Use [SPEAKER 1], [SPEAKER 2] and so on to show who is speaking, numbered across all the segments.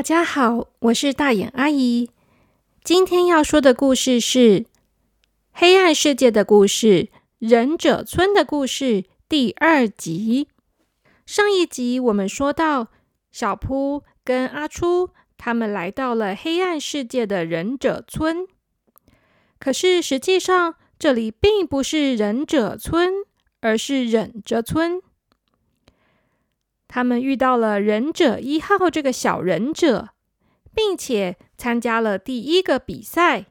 [SPEAKER 1] 大家好，我是大眼阿姨。今天要说的故事是《黑暗世界的故事》——忍者村的故事第二集。上一集我们说到，小扑跟阿初他们来到了黑暗世界的忍者村，可是实际上这里并不是忍者村，而是忍着村。他们遇到了忍者一号这个小忍者，并且参加了第一个比赛。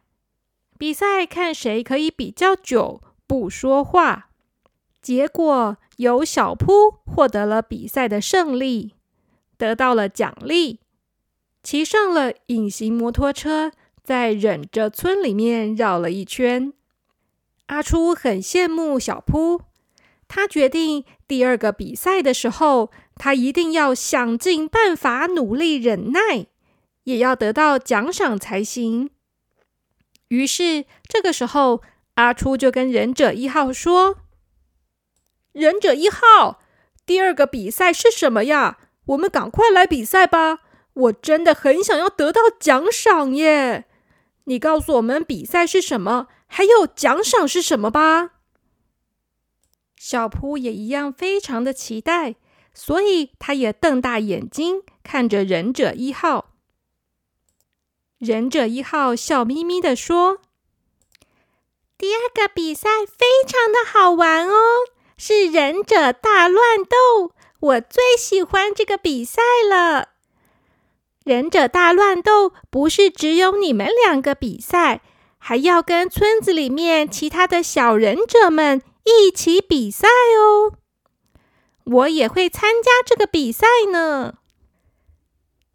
[SPEAKER 1] 比赛看谁可以比较久不说话。结果由小扑获得了比赛的胜利，得到了奖励，骑上了隐形摩托车，在忍者村里面绕了一圈。阿初很羡慕小扑，他决定第二个比赛的时候。他一定要想尽办法努力忍耐，也要得到奖赏才行。于是，这个时候，阿初就跟忍者一号说：“忍者一号，第二个比赛是什么呀？我们赶快来比赛吧！我真的很想要得到奖赏耶！你告诉我们比赛是什么，还有奖赏是什么吧。”小扑也一样，非常的期待。所以，他也瞪大眼睛看着忍者一号。忍者一号笑眯眯的说：“第二个比赛非常的好玩哦，是忍者大乱斗，我最喜欢这个比赛了。忍者大乱斗不是只有你们两个比赛，还要跟村子里面其他的小忍者们一起比赛哦。”我也会参加这个比赛呢。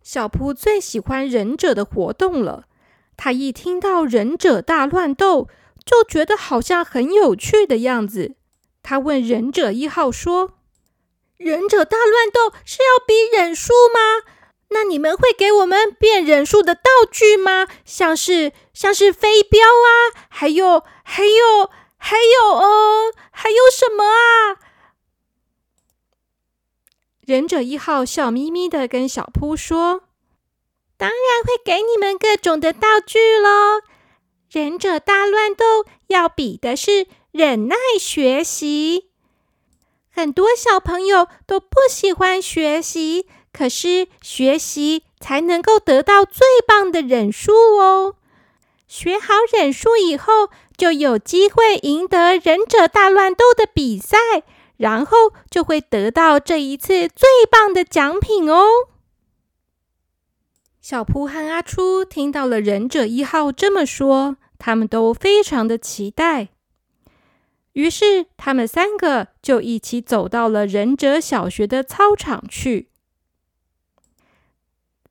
[SPEAKER 1] 小扑最喜欢忍者的活动了。他一听到忍者大乱斗，就觉得好像很有趣的样子。他问忍者一号说：“忍者大乱斗是要比忍术吗？那你们会给我们变忍术的道具吗？像是像是飞镖啊，还有还有还有呃，还有什么啊？”忍者一号笑眯眯的跟小扑说：“当然会给你们各种的道具喽。忍者大乱斗要比的是忍耐学习。很多小朋友都不喜欢学习，可是学习才能够得到最棒的忍术哦。学好忍术以后，就有机会赢得忍者大乱斗的比赛。”然后就会得到这一次最棒的奖品哦。小扑和阿初听到了忍者一号这么说，他们都非常的期待。于是，他们三个就一起走到了忍者小学的操场去。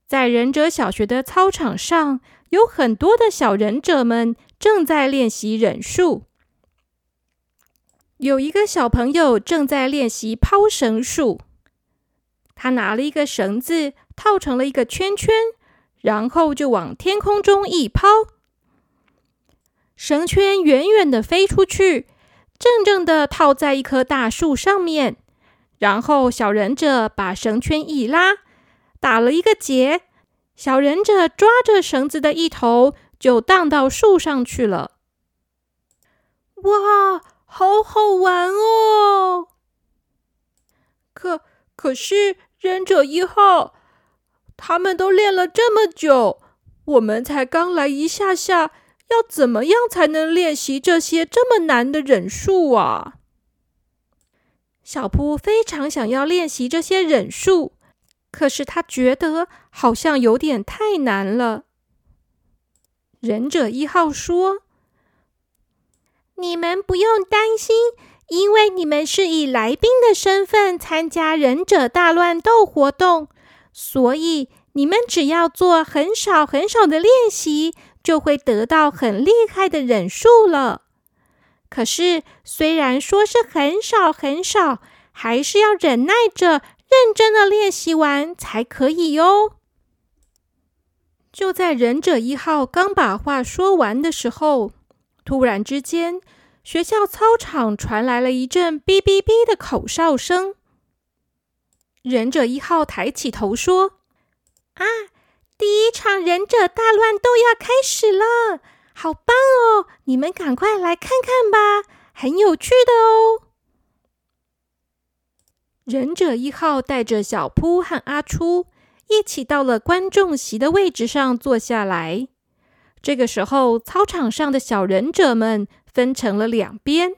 [SPEAKER 1] 在忍者小学的操场上，有很多的小忍者们正在练习忍术。有一个小朋友正在练习抛绳术，他拿了一个绳子套成了一个圈圈，然后就往天空中一抛，绳圈远远的飞出去，正正的套在一棵大树上面。然后小忍者把绳圈一拉，打了一个结，小忍者抓着绳子的一头就荡到树上去了。哇！好好玩哦！可可是忍者一号，他们都练了这么久，我们才刚来一下下，要怎么样才能练习这些这么难的忍术啊？小扑非常想要练习这些忍术，可是他觉得好像有点太难了。忍者一号说。你们不用担心，因为你们是以来宾的身份参加忍者大乱斗活动，所以你们只要做很少很少的练习，就会得到很厉害的忍术了。可是，虽然说是很少很少，还是要忍耐着，认真的练习完才可以哟。就在忍者一号刚把话说完的时候。突然之间，学校操场传来了一阵“哔哔哔”的口哨声。忍者一号抬起头说：“啊，第一场忍者大乱斗要开始了，好棒哦！你们赶快来看看吧，很有趣的哦。忍者一号带着小扑和阿初一起到了观众席的位置上坐下来。这个时候，操场上的小忍者们分成了两边，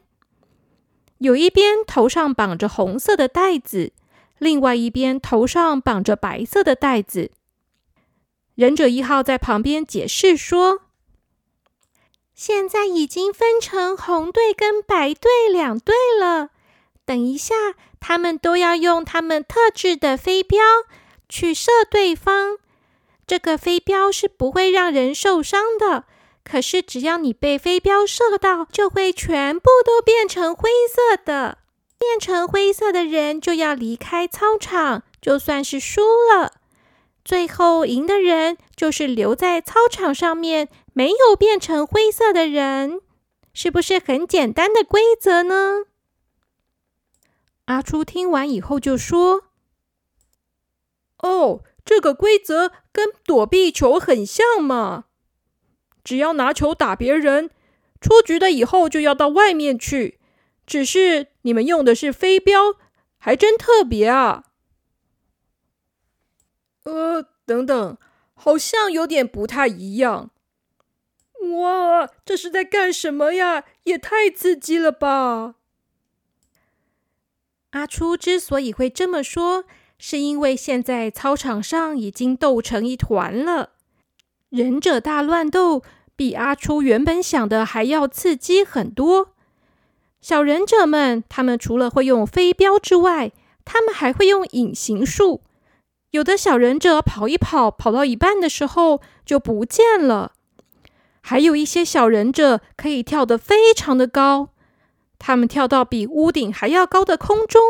[SPEAKER 1] 有一边头上绑着红色的带子，另外一边头上绑着白色的带子。忍者一号在旁边解释说：“现在已经分成红队跟白队两队了，等一下。”他们都要用他们特制的飞镖去射对方。这个飞镖是不会让人受伤的，可是只要你被飞镖射到，就会全部都变成灰色的。变成灰色的人就要离开操场，就算是输了。最后赢的人就是留在操场上面没有变成灰色的人。是不是很简单的规则呢？阿初听完以后就说：“
[SPEAKER 2] 哦，这个规则跟躲避球很像嘛！只要拿球打别人，出局了以后就要到外面去。只是你们用的是飞镖，还真特别啊！”呃，等等，好像有点不太一样。哇，这是在干什么呀？也太刺激了吧！
[SPEAKER 1] 阿初之所以会这么说，是因为现在操场上已经斗成一团了。忍者大乱斗比阿初原本想的还要刺激很多。小忍者们，他们除了会用飞镖之外，他们还会用隐形术。有的小忍者跑一跑，跑到一半的时候就不见了。还有一些小忍者可以跳得非常的高。他们跳到比屋顶还要高的空中，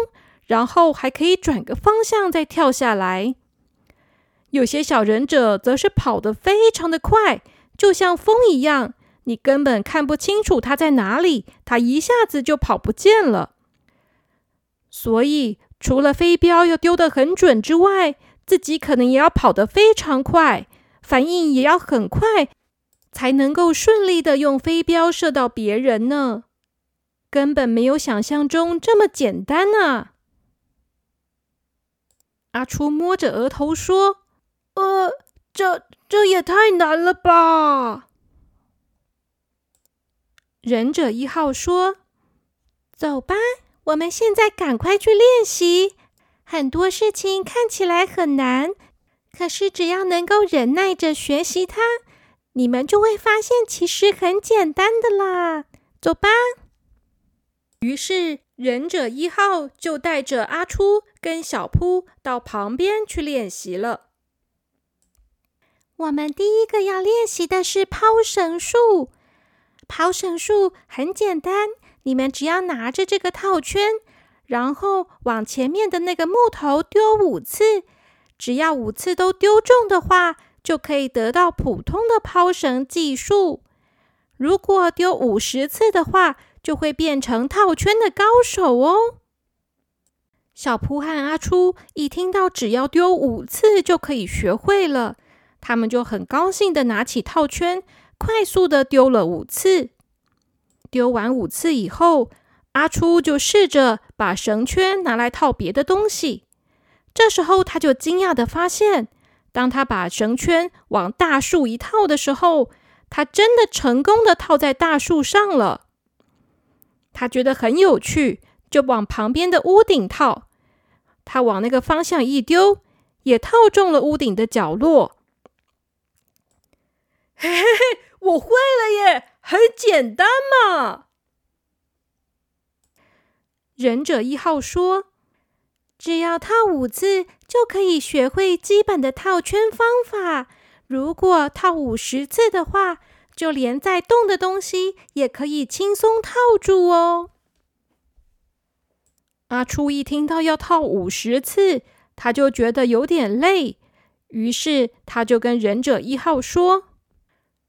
[SPEAKER 1] 然后还可以转个方向再跳下来。有些小忍者则是跑得非常的快，就像风一样，你根本看不清楚他在哪里，他一下子就跑不见了。所以，除了飞镖要丢得很准之外，自己可能也要跑得非常快，反应也要很快，才能够顺利的用飞镖射到别人呢。根本没有想象中这么简单啊！阿初摸着额头说：“
[SPEAKER 2] 呃，这这也太难了吧！”
[SPEAKER 1] 忍者一号说：“走吧，我们现在赶快去练习。很多事情看起来很难，可是只要能够忍耐着学习它，你们就会发现其实很简单的啦。走吧。”于是，忍者一号就带着阿初跟小扑到旁边去练习了。我们第一个要练习的是抛绳术。抛绳术很简单，你们只要拿着这个套圈，然后往前面的那个木头丢五次，只要五次都丢中的话，就可以得到普通的抛绳技术。如果丢五十次的话，就会变成套圈的高手哦。小扑和阿初一听到只要丢五次就可以学会了，他们就很高兴的拿起套圈，快速的丢了五次。丢完五次以后，阿初就试着把绳圈拿来套别的东西。这时候他就惊讶的发现，当他把绳圈往大树一套的时候，他真的成功的套在大树上了。他觉得很有趣，就往旁边的屋顶套。他往那个方向一丢，也套中了屋顶的角落。
[SPEAKER 2] 嘿嘿嘿，我会了耶，很简单嘛！
[SPEAKER 1] 忍者一号说：“只要套五次，就可以学会基本的套圈方法。如果套五十次的话。”就连在动的东西也可以轻松套住哦。阿初一听到要套五十次，他就觉得有点累，于是他就跟忍者一号说：“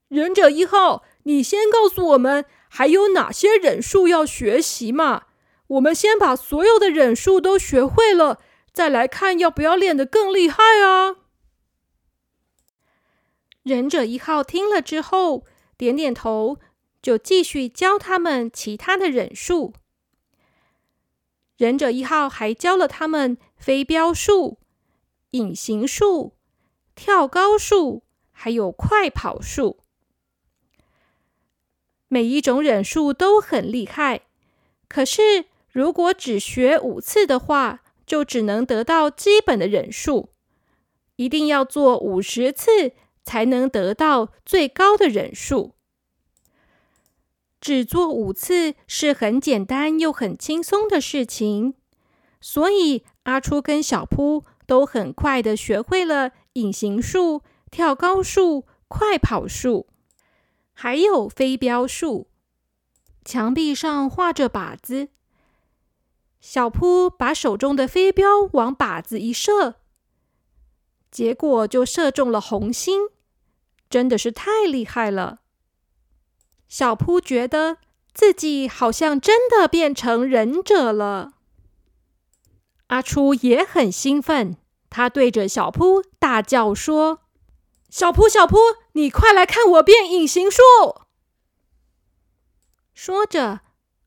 [SPEAKER 2] 忍者一号，你先告诉我们还有哪些忍术要学习嘛？我们先把所有的忍术都学会了，再来看要不要练得更厉害啊。”
[SPEAKER 1] 忍者一号听了之后，点点头，就继续教他们其他的忍术。忍者一号还教了他们飞镖术、隐形术、跳高术，还有快跑术。每一种忍术都很厉害，可是如果只学五次的话，就只能得到基本的忍术。一定要做五十次，才能得到最高的忍术。只做五次是很简单又很轻松的事情，所以阿初跟小扑都很快的学会了隐形术、跳高术、快跑术，还有飞镖术。墙壁上画着靶子，小扑把手中的飞镖往靶子一射。结果就射中了红心，真的是太厉害了。小扑觉得自己好像真的变成忍者了。阿初也很兴奋，他对着小扑大叫说：“小扑，小扑，你快来看我变隐形术！”说着，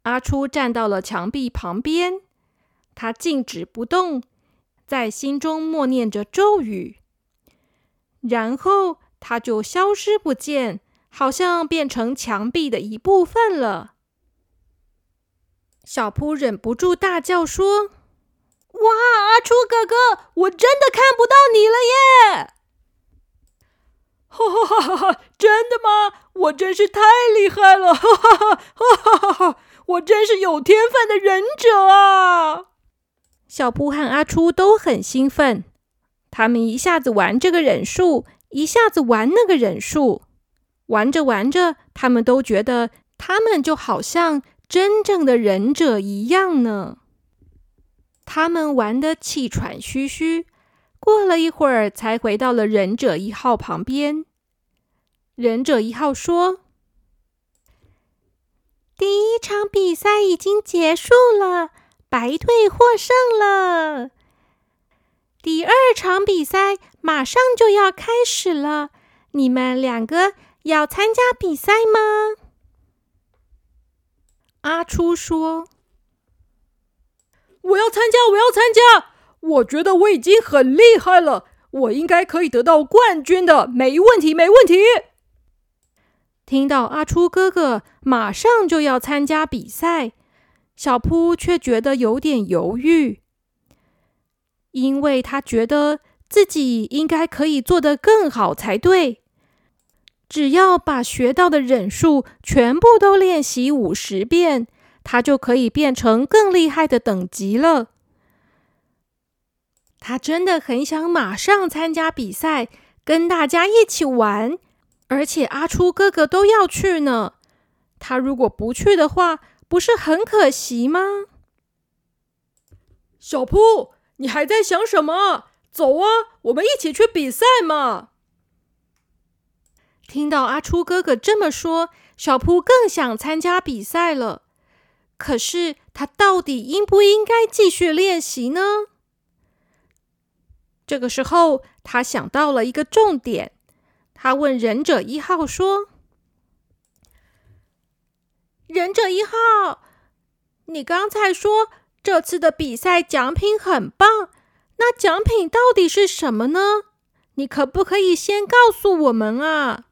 [SPEAKER 1] 阿初站到了墙壁旁边，他静止不动，在心中默念着咒语。然后他就消失不见，好像变成墙壁的一部分了。小扑忍不住大叫说：“
[SPEAKER 2] 哇，阿初哥哥，我真的看不到你了耶！”哈哈哈哈！真的吗？我真是太厉害了！哈哈哈哈哈哈！我真是有天分的忍者啊！
[SPEAKER 1] 小扑和阿初都很兴奋。他们一下子玩这个忍术，一下子玩那个忍术，玩着玩着，他们都觉得他们就好像真正的忍者一样呢。他们玩得气喘吁吁，过了一会儿才回到了忍者一号旁边。忍者一号说：“
[SPEAKER 3] 第一场比赛已经结束了，白队获胜了。”第二场比赛马上就要开始了，你们两个要参加比赛吗？
[SPEAKER 1] 阿初说：“
[SPEAKER 2] 我要参加，我要参加！我觉得我已经很厉害了，我应该可以得到冠军的，没问题，没问题。”
[SPEAKER 1] 听到阿初哥哥马上就要参加比赛，小扑却觉得有点犹豫。因为他觉得自己应该可以做得更好才对，只要把学到的忍术全部都练习五十遍，他就可以变成更厉害的等级了。他真的很想马上参加比赛，跟大家一起玩，而且阿初哥哥都要去呢。他如果不去的话，不是很可惜吗？
[SPEAKER 2] 小铺。你还在想什么？走啊，我们一起去比赛嘛！
[SPEAKER 1] 听到阿初哥哥这么说，小扑更想参加比赛了。可是他到底应不应该继续练习呢？这个时候，他想到了一个重点，他问忍者一号说：“
[SPEAKER 3] 忍者一号，你刚才说……”这次的比赛奖品很棒，那奖品到底是什么呢？你可不可以先告诉我们啊？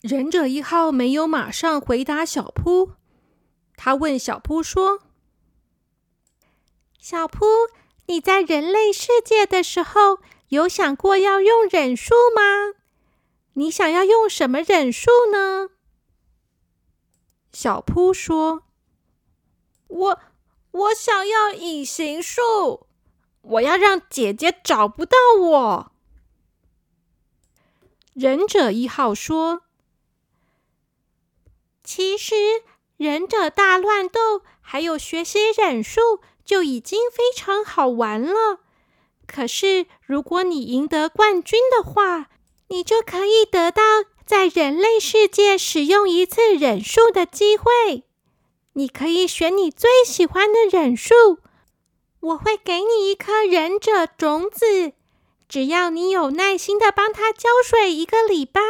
[SPEAKER 1] 忍者一号没有马上回答小扑，他问小扑说：“
[SPEAKER 3] 小扑，你在人类世界的时候有想过要用忍术吗？你想要用什么忍术呢？”
[SPEAKER 1] 小扑说。
[SPEAKER 3] 我我想要隐形术，我要让姐姐找不到我。
[SPEAKER 1] 忍者一号说：“
[SPEAKER 3] 其实忍者大乱斗还有学习忍术就已经非常好玩了。可是如果你赢得冠军的话，你就可以得到在人类世界使用一次忍术的机会。”你可以选你最喜欢的忍术，我会给你一颗忍者种子，只要你有耐心的帮它浇水一个礼拜，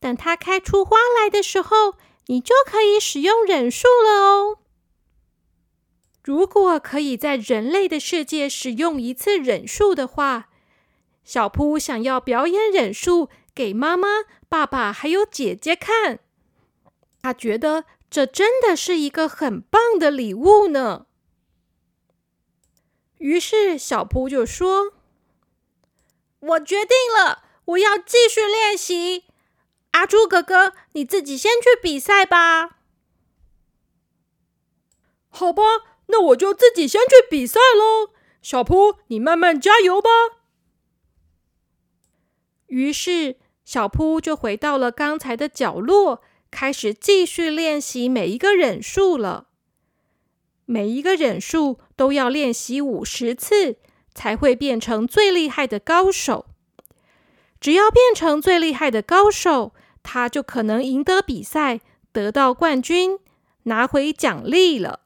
[SPEAKER 3] 等它开出花来的时候，你就可以使用忍术了哦。
[SPEAKER 1] 如果可以在人类的世界使用一次忍术的话，小扑想要表演忍术给妈妈、爸爸还有姐姐看。他觉得这真的是一个很棒的礼物呢。于是小扑就说：“
[SPEAKER 2] 我决定了，我要继续练习。阿朱哥哥，你自己先去比赛吧。”
[SPEAKER 4] 好吧。那我就自己先去比赛喽，小扑，你慢慢加油吧。
[SPEAKER 1] 于是，小扑就回到了刚才的角落，开始继续练习每一个忍术了。每一个忍术都要练习五十次，才会变成最厉害的高手。只要变成最厉害的高手，他就可能赢得比赛，得到冠军，拿回奖励了。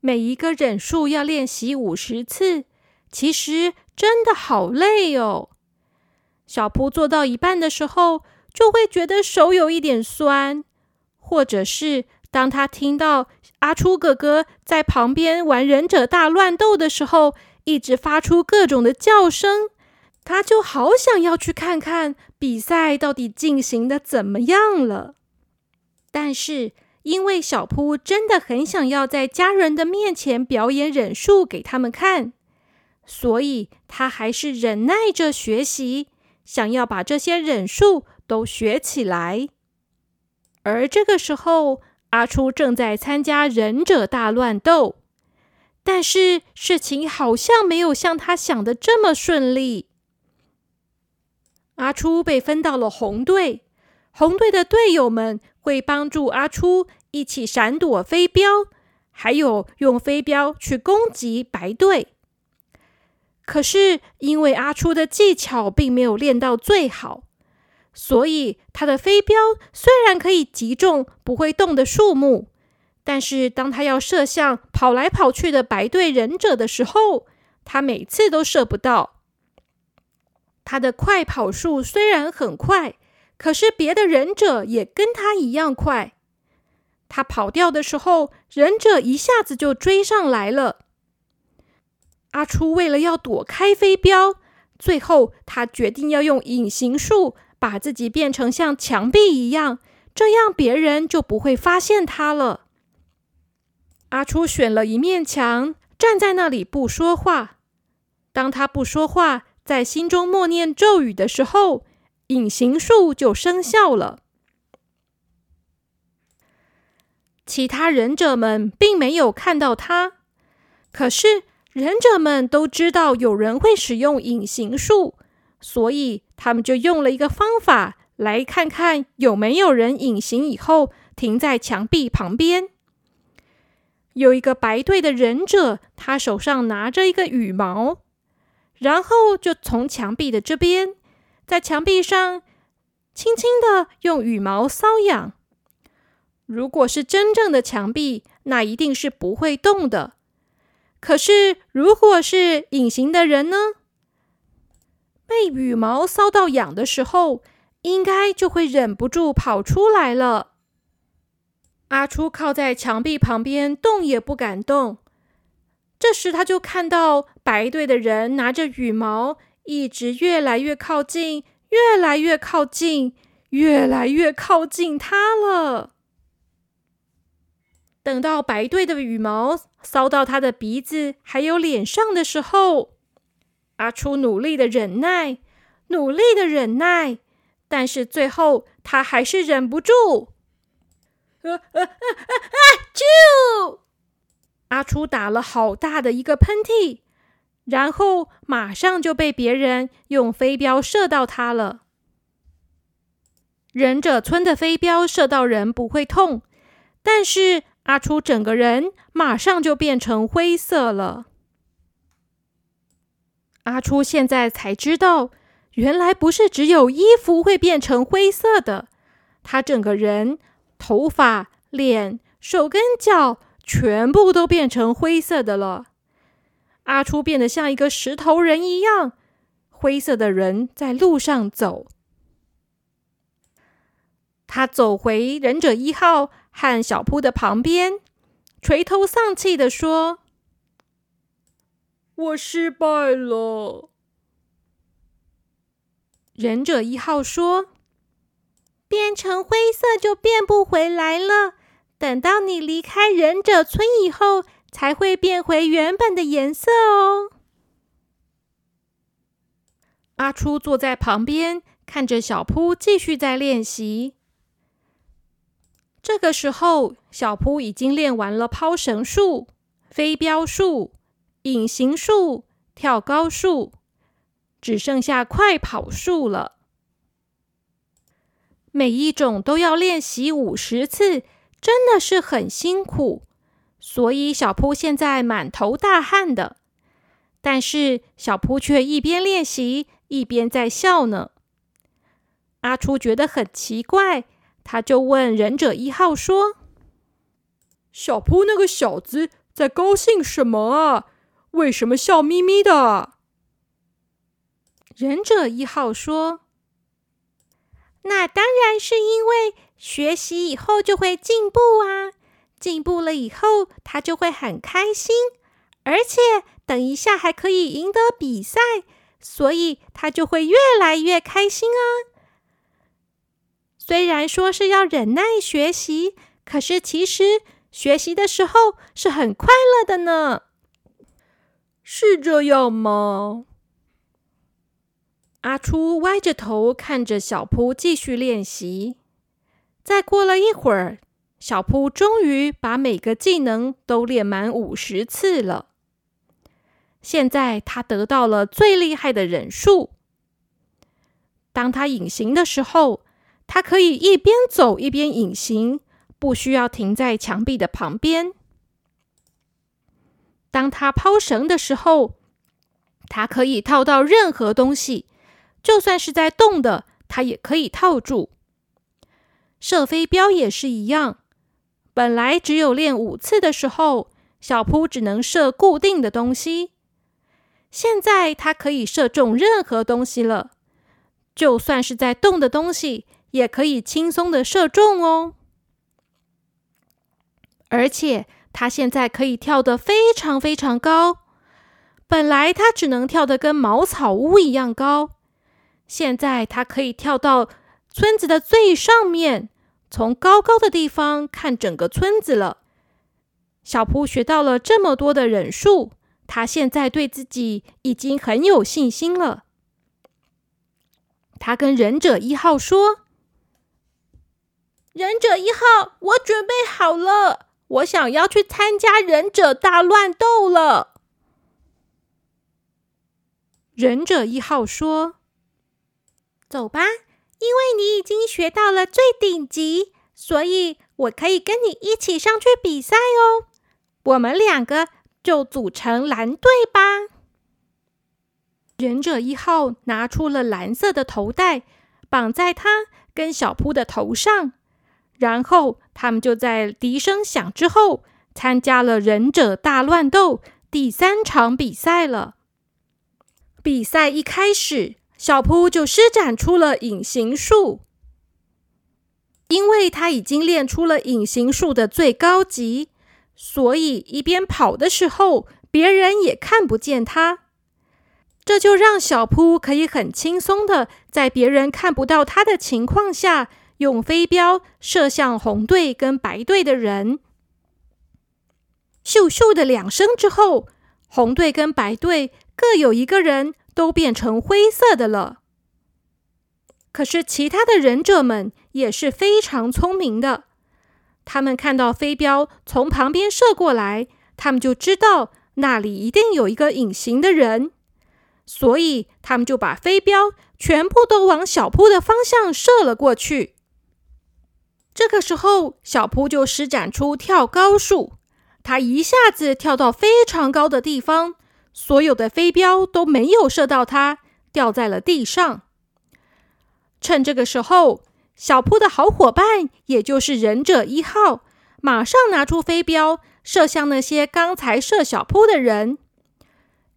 [SPEAKER 1] 每一个忍术要练习五十次，其实真的好累哦。小扑做到一半的时候，就会觉得手有一点酸，或者是当他听到阿初哥哥在旁边玩忍者大乱斗的时候，一直发出各种的叫声，他就好想要去看看比赛到底进行的怎么样了。但是。因为小扑真的很想要在家人的面前表演忍术给他们看，所以他还是忍耐着学习，想要把这些忍术都学起来。而这个时候，阿初正在参加忍者大乱斗，但是事情好像没有像他想的这么顺利。阿初被分到了红队，红队的队友们会帮助阿初。一起闪躲飞镖，还有用飞镖去攻击白队。可是因为阿初的技巧并没有练到最好，所以他的飞镖虽然可以击中不会动的树木，但是当他要射向跑来跑去的白队忍者的时候，他每次都射不到。他的快跑术虽然很快，可是别的忍者也跟他一样快。他跑掉的时候，忍者一下子就追上来了。阿初为了要躲开飞镖，最后他决定要用隐形术把自己变成像墙壁一样，这样别人就不会发现他了。阿初选了一面墙，站在那里不说话。当他不说话，在心中默念咒语的时候，隐形术就生效了。其他忍者们并没有看到他，可是忍者们都知道有人会使用隐形术，所以他们就用了一个方法来看看有没有人隐形以后停在墙壁旁边。有一个白队的忍者，他手上拿着一个羽毛，然后就从墙壁的这边，在墙壁上轻轻的用羽毛搔痒。如果是真正的墙壁，那一定是不会动的。可是，如果是隐形的人呢？被羽毛搔到痒的时候，应该就会忍不住跑出来了。阿初靠在墙壁旁边，动也不敢动。这时，他就看到白队的人拿着羽毛，一直越来越靠近，越来越靠近，越来越靠近他了。等到白队的羽毛搔到他的鼻子还有脸上的时候，阿初努力的忍耐，努力的忍耐，但是最后他还是忍不住，啊啊啊啊！啾！阿初打了好大的一个喷嚏，然后马上就被别人用飞镖射到他了。忍者村的飞镖射到人不会痛，但是。阿初整个人马上就变成灰色了。阿初现在才知道，原来不是只有衣服会变成灰色的，他整个人、头发、脸、手跟脚全部都变成灰色的了。阿初变得像一个石头人一样，灰色的人在路上走。他走回忍者一号和小铺的旁边，垂头丧气的说：“
[SPEAKER 4] 我失败了。”
[SPEAKER 1] 忍者一号说：“
[SPEAKER 3] 变成灰色就变不回来了，等到你离开忍者村以后，才会变回原本的颜色哦。”
[SPEAKER 1] 阿初坐在旁边，看着小扑继续在练习。这个时候，小扑已经练完了抛绳术、飞镖术、隐形术、跳高术，只剩下快跑术了。每一种都要练习五十次，真的是很辛苦。所以小扑现在满头大汗的，但是小扑却一边练习一边在笑呢。阿初觉得很奇怪。他就问忍者一号说：“
[SPEAKER 4] 小扑那个小子在高兴什么啊？为什么笑眯眯的？”
[SPEAKER 1] 忍者一号说：“
[SPEAKER 3] 那当然是因为学习以后就会进步啊！进步了以后，他就会很开心，而且等一下还可以赢得比赛，所以他就会越来越开心啊！”虽然说是要忍耐学习，可是其实学习的时候是很快乐的呢。
[SPEAKER 4] 是这样吗？
[SPEAKER 1] 阿初歪着头看着小扑继续练习。再过了一会儿，小扑终于把每个技能都练满五十次了。现在他得到了最厉害的忍术。当他隐形的时候。他可以一边走一边隐形，不需要停在墙壁的旁边。当他抛绳的时候，他可以套到任何东西，就算是在动的，他也可以套住。射飞镖也是一样，本来只有练五次的时候，小扑只能射固定的东西，现在他可以射中任何东西了，就算是在动的东西。也可以轻松的射中哦，而且他现在可以跳得非常非常高。本来他只能跳得跟茅草屋一样高，现在他可以跳到村子的最上面，从高高的地方看整个村子了。小蒲学到了这么多的忍术，他现在对自己已经很有信心了。他跟忍者一号说。
[SPEAKER 3] 忍者一号，我准备好了，我想要去参加忍者大乱斗了。
[SPEAKER 1] 忍者一号说：“
[SPEAKER 3] 走吧，因为你已经学到了最顶级，所以我可以跟你一起上去比赛哦。我们两个就组成蓝队吧。”
[SPEAKER 1] 忍者一号拿出了蓝色的头带，绑在他跟小扑的头上。然后他们就在笛声响之后参加了忍者大乱斗第三场比赛了。比赛一开始，小扑就施展出了隐形术，因为他已经练出了隐形术的最高级，所以一边跑的时候，别人也看不见他。这就让小扑可以很轻松的在别人看不到他的情况下。用飞镖射向红队跟白队的人，咻咻的两声之后，红队跟白队各有一个人都变成灰色的了。可是其他的忍者们也是非常聪明的，他们看到飞镖从旁边射过来，他们就知道那里一定有一个隐形的人，所以他们就把飞镖全部都往小扑的方向射了过去。这个时候，小扑就施展出跳高术，他一下子跳到非常高的地方，所有的飞镖都没有射到他，掉在了地上。趁这个时候，小扑的好伙伴，也就是忍者一号，马上拿出飞镖射向那些刚才射小扑的人。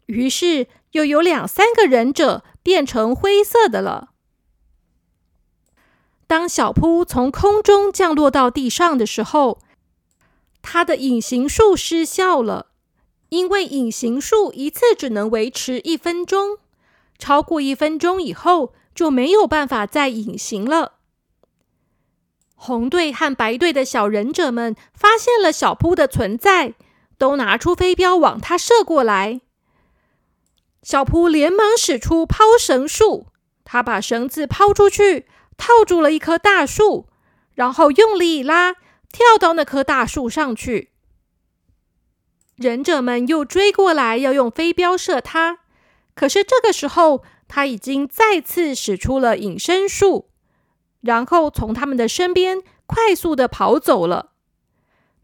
[SPEAKER 1] 于是又有两三个忍者变成灰色的了。当小扑从空中降落到地上的时候，他的隐形术失效了，因为隐形术一次只能维持一分钟，超过一分钟以后就没有办法再隐形了。红队和白队的小忍者们发现了小扑的存在，都拿出飞镖往他射过来。小扑连忙使出抛绳术，他把绳子抛出去。套住了一棵大树，然后用力一拉，跳到那棵大树上去。忍者们又追过来，要用飞镖射他。可是这个时候，他已经再次使出了隐身术，然后从他们的身边快速的跑走了。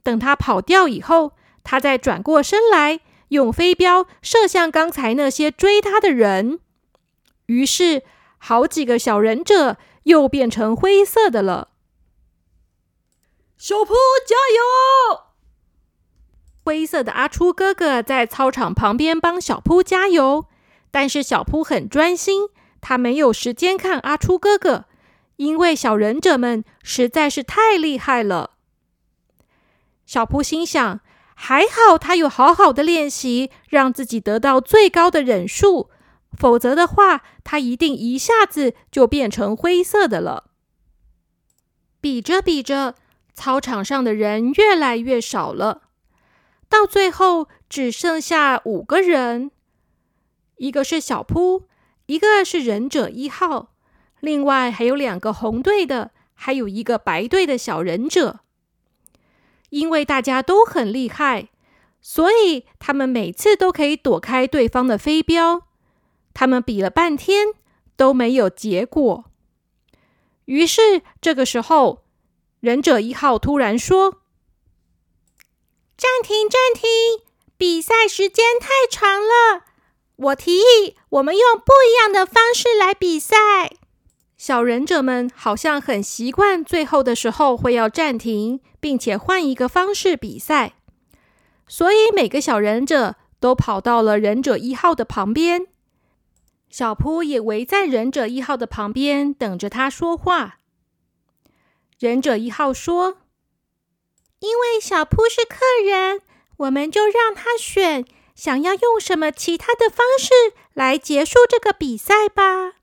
[SPEAKER 1] 等他跑掉以后，他再转过身来，用飞镖射向刚才那些追他的人。于是，好几个小忍者。又变成灰色的了。
[SPEAKER 2] 小扑加油！
[SPEAKER 1] 灰色的阿初哥哥在操场旁边帮小扑加油，但是小扑很专心，他没有时间看阿初哥哥，因为小忍者们实在是太厉害了。小扑心想：还好他有好好的练习，让自己得到最高的忍术。否则的话，他一定一下子就变成灰色的了。比着比着，操场上的人越来越少了，到最后只剩下五个人：一个是小扑，一个是忍者一号，另外还有两个红队的，还有一个白队的小忍者。因为大家都很厉害，所以他们每次都可以躲开对方的飞镖。他们比了半天都没有结果，于是这个时候，忍者一号突然说：“
[SPEAKER 3] 暂停，暂停！比赛时间太长了，我提议我们用不一样的方式来比赛。”
[SPEAKER 1] 小忍者们好像很习惯最后的时候会要暂停，并且换一个方式比赛，所以每个小忍者都跑到了忍者一号的旁边。小扑也围在忍者一号的旁边，等着他说话。忍者一号说：“
[SPEAKER 3] 因为小扑是客人，我们就让他选，想要用什么其他的方式来结束这个比赛吧。”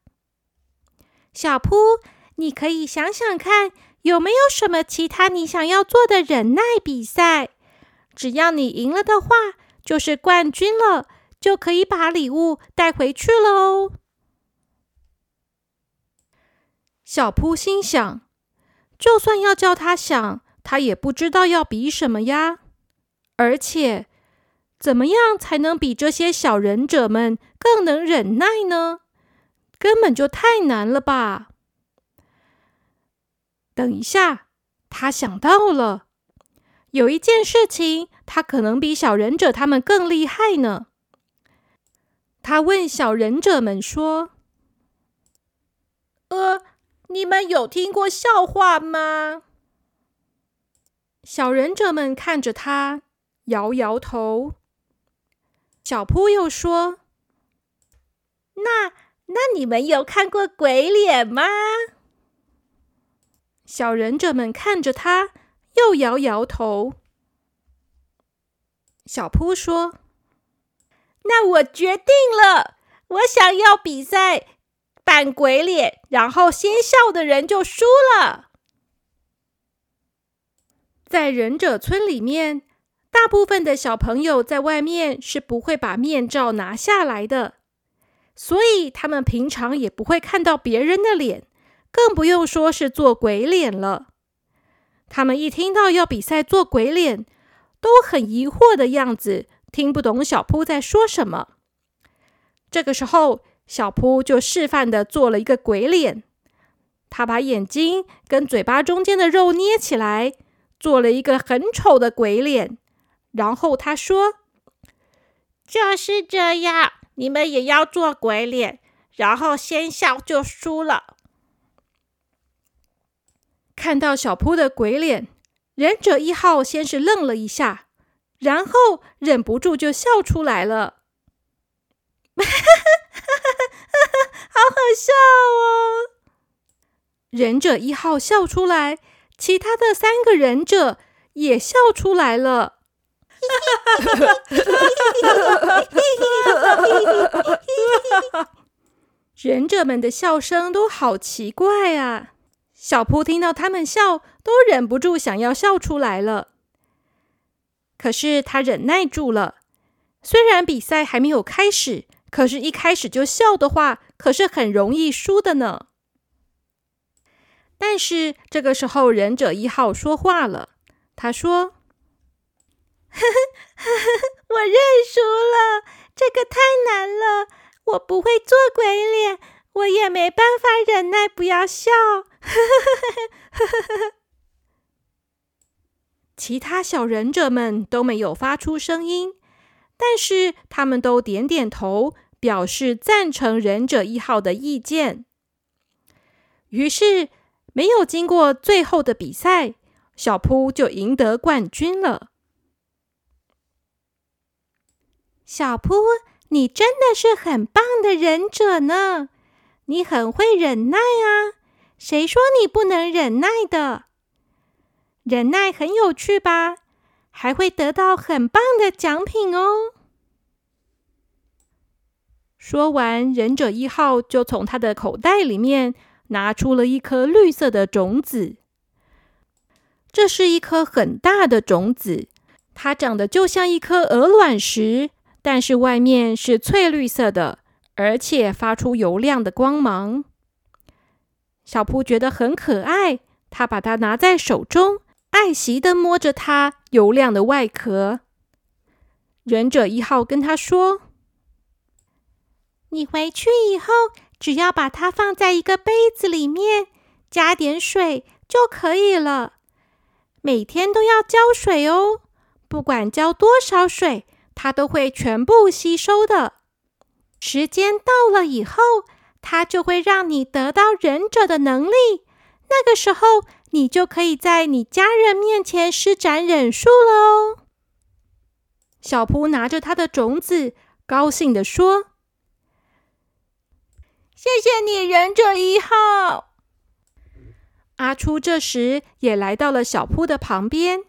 [SPEAKER 3] 小扑，你可以想想看，有没有什么其他你想要做的忍耐比赛？只要你赢了的话，就是冠军了。就可以把礼物带回去了哦。
[SPEAKER 1] 小扑心想，就算要叫他想，他也不知道要比什么呀。而且，怎么样才能比这些小忍者们更能忍耐呢？根本就太难了吧！等一下，他想到了，有一件事情，他可能比小忍者他们更厉害呢。他问小忍者们说：“
[SPEAKER 2] 呃，你们有听过笑话吗？”
[SPEAKER 1] 小忍者们看着他，摇摇头。小扑又说：“
[SPEAKER 3] 那那你们有看过鬼脸吗？”
[SPEAKER 1] 小忍者们看着他，又摇摇头。小扑说。
[SPEAKER 3] 那我决定了，我想要比赛扮鬼脸，然后先笑的人就输了。
[SPEAKER 1] 在忍者村里面，大部分的小朋友在外面是不会把面罩拿下来的，所以他们平常也不会看到别人的脸，更不用说是做鬼脸了。他们一听到要比赛做鬼脸，都很疑惑的样子。听不懂小扑在说什么。这个时候，小扑就示范的做了一个鬼脸。他把眼睛跟嘴巴中间的肉捏起来，做了一个很丑的鬼脸。然后他说：“
[SPEAKER 3] 就是这样，你们也要做鬼脸，然后先笑就输了。”
[SPEAKER 1] 看到小扑的鬼脸，忍者一号先是愣了一下。然后忍不住就笑出来了。
[SPEAKER 3] 哈哈哈，好好笑哦。
[SPEAKER 1] 忍者一号笑出来，其他的三个忍者也笑出来了。哈哈哈。忍者们的笑声都好奇怪啊，小扑听到他们笑，都忍不住想要笑出来了。可是他忍耐住了。虽然比赛还没有开始，可是一开始就笑的话，可是很容易输的呢。但是这个时候，忍者一号说话了，他说：“呵呵呵呵
[SPEAKER 3] 我认输了，这个太难了，我不会做鬼脸，我也没办法忍耐不要笑。”
[SPEAKER 1] 其他小忍者们都没有发出声音。但是他们都点点头，表示赞成忍者一号的意见。于是，没有经过最后的比赛，小扑就赢得冠军了。
[SPEAKER 3] 小扑，你真的是很棒的忍者呢！你很会忍耐啊！谁说你不能忍耐的？忍耐很有趣吧？还会得到很棒的奖品哦！
[SPEAKER 1] 说完，忍者一号就从他的口袋里面拿出了一颗绿色的种子。这是一颗很大的种子，它长得就像一颗鹅卵石，但是外面是翠绿色的，而且发出油亮的光芒。小扑觉得很可爱，他把它拿在手中。爱惜的摸着它油亮的外壳，忍者一号跟他说：“
[SPEAKER 3] 你回去以后，只要把它放在一个杯子里面，加点水就可以了。每天都要浇水哦，不管浇多少水，它都会全部吸收的。时间到了以后，它就会让你得到忍者的能力。那个时候。”你就可以在你家人面前施展忍术了哦。
[SPEAKER 1] 小扑拿着他的种子，高兴地说：“
[SPEAKER 3] 谢谢你，忍者一号。”
[SPEAKER 1] 阿初这时也来到了小扑的旁边，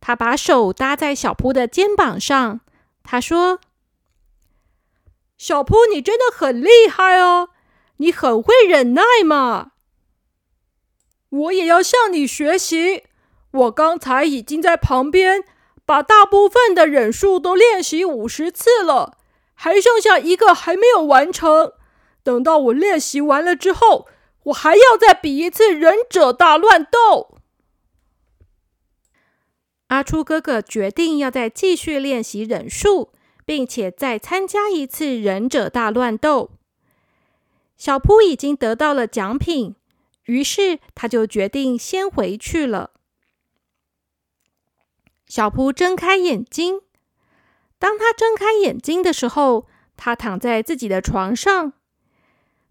[SPEAKER 1] 他把手搭在小扑的肩膀上，他说：“
[SPEAKER 2] 小扑，你真的很厉害哦，你很会忍耐嘛。”我也要向你学习。我刚才已经在旁边把大部分的忍术都练习五十次了，还剩下一个还没有完成。等到我练习完了之后，我还要再比一次忍者大乱斗。
[SPEAKER 1] 阿初哥哥决定要再继续练习忍术，并且再参加一次忍者大乱斗。小扑已经得到了奖品。于是他就决定先回去了。小蒲睁开眼睛，当他睁开眼睛的时候，他躺在自己的床上，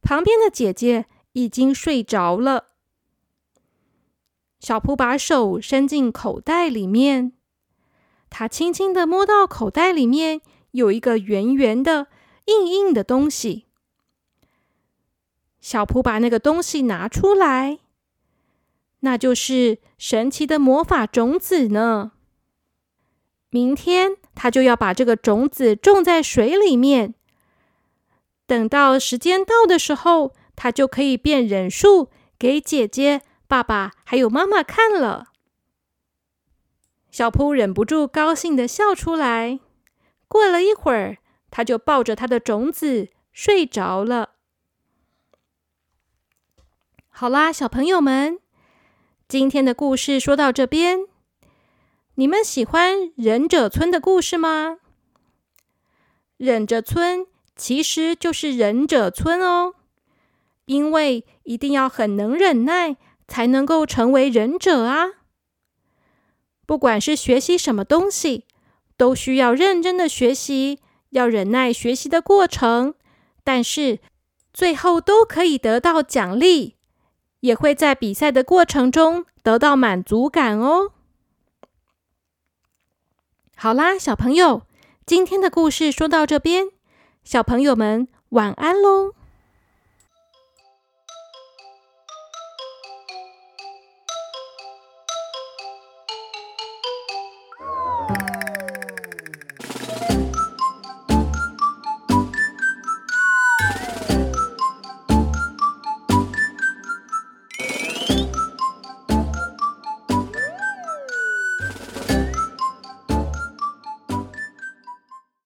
[SPEAKER 1] 旁边的姐姐已经睡着了。小蒲把手伸进口袋里面，他轻轻的摸到口袋里面有一个圆圆的、硬硬的东西。小扑把那个东西拿出来，那就是神奇的魔法种子呢。明天他就要把这个种子种在水里面，等到时间到的时候，他就可以变忍术给姐姐、爸爸还有妈妈看了。小扑忍不住高兴的笑出来。过了一会儿，他就抱着他的种子睡着了。好啦，小朋友们，今天的故事说到这边，你们喜欢忍者村的故事吗？忍者村其实就是忍者村哦，因为一定要很能忍耐，才能够成为忍者啊。不管是学习什么东西，都需要认真的学习，要忍耐学习的过程，但是最后都可以得到奖励。也会在比赛的过程中得到满足感哦。好啦，小朋友，今天的故事说到这边，小朋友们晚安喽。